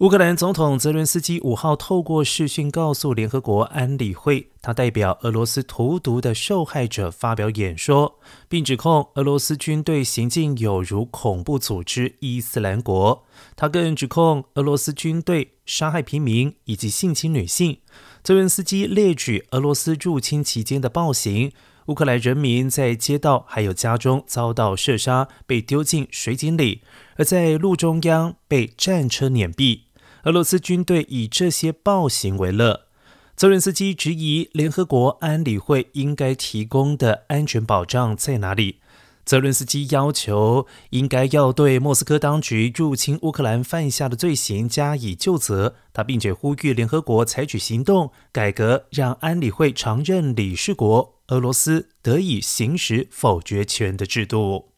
乌克兰总统泽伦斯基五号透过视讯告诉联合国安理会，他代表俄罗斯屠毒的受害者发表演说，并指控俄罗斯军队行径有如恐怖组织伊斯兰国。他更指控俄罗斯军队杀害平民以及性侵女性。泽伦斯基列举俄罗斯入侵期间的暴行：乌克兰人民在街道还有家中遭到射杀，被丢进水井里；而在路中央被战车碾毙。俄罗斯军队以这些暴行为乐。泽伦斯基质疑联合国安理会应该提供的安全保障在哪里？泽伦斯基要求应该要对莫斯科当局入侵乌克兰犯下的罪行加以就责。他并且呼吁联合国采取行动改革，让安理会常任理事国俄罗斯得以行使否决权的制度。